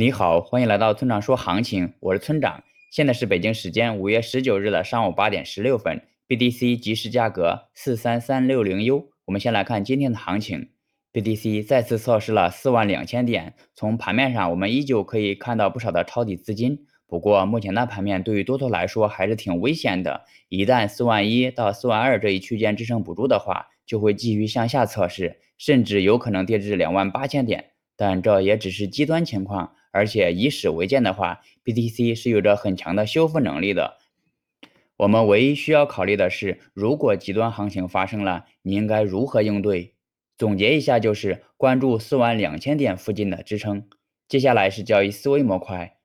你好，欢迎来到村长说行情，我是村长。现在是北京时间五月十九日的上午八点十六分，BTC 即时价格四三三六零 U。我们先来看今天的行情，BTC 再次测试了四万两千点。从盘面上，我们依旧可以看到不少的抄底资金。不过，目前的盘面对于多头来说还是挺危险的。一旦四万一到四万二这一区间支撑不住的话，就会继续向下测试，甚至有可能跌至两万八千点。但这也只是极端情况。而且以史为鉴的话，BTC 是有着很强的修复能力的。我们唯一需要考虑的是，如果极端行情发生了，你应该如何应对？总结一下，就是关注四万两千点附近的支撑。接下来是交易思维模块。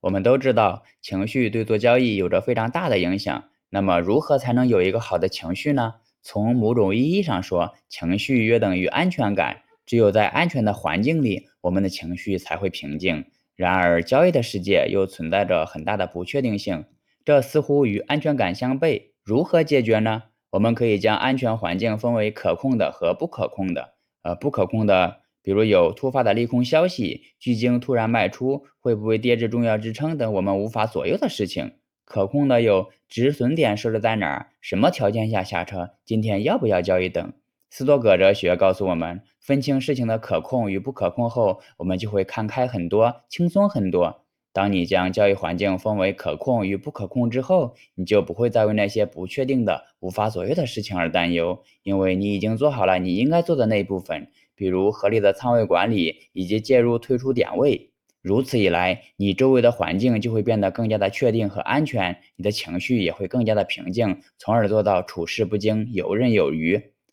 我们都知道，情绪对做交易有着非常大的影响。那么，如何才能有一个好的情绪呢？从某种意义上说，情绪约等于安全感。只有在安全的环境里，我们的情绪才会平静。然而，交易的世界又存在着很大的不确定性，这似乎与安全感相悖。如何解决呢？我们可以将安全环境分为可控的和不可控的。呃，不可控的，比如有突发的利空消息，巨鲸突然卖出，会不会跌至重要支撑等我们无法左右的事情。可控的有止损点设置在哪儿，什么条件下下车，今天要不要交易等。斯多葛哲学告诉我们，分清事情的可控与不可控后，我们就会看开很多，轻松很多。当你将交易环境分为可控与不可控之后，你就不会再为那些不确定的、无法左右的事情而担忧，因为你已经做好了你应该做的那一部分，比如合理的仓位管理以及介入退出点位。如此一来，你周围的环境就会变得更加的确定和安全，你的情绪也会更加的平静，从而做到处事不惊，游刃有余。